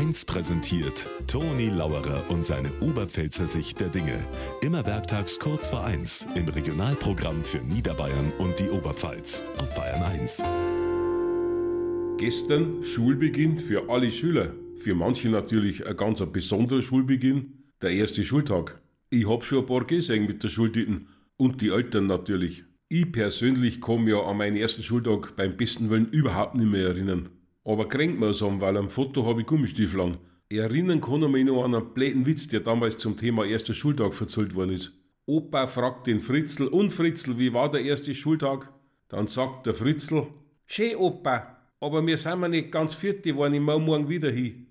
1 präsentiert Toni Lauerer und seine Oberpfälzer Sicht der Dinge. Immer werktags kurz vor 1 im Regionalprogramm für Niederbayern und die Oberpfalz auf Bayern 1. Gestern Schulbeginn für alle Schüler. Für manche natürlich ein ganz besonderer Schulbeginn, der erste Schultag. Ich hab schon ein paar gesehen mit der Schultüten und die Eltern natürlich. Ich persönlich mich ja an meinen ersten Schultag beim besten Willen überhaupt nicht mehr erinnern. Aber kränkt mir an, weil am Foto habe ich Gummistiefel an. Erinnern kann ich mich noch an einen bläden Witz, der damals zum Thema erster Schultag verzählt worden ist. Opa fragt den Fritzl, und Fritzl, wie war der erste Schultag? Dann sagt der Fritzl, Schön, Opa, aber wir sind mir nicht ganz vierte, waren ich morgen wieder hin.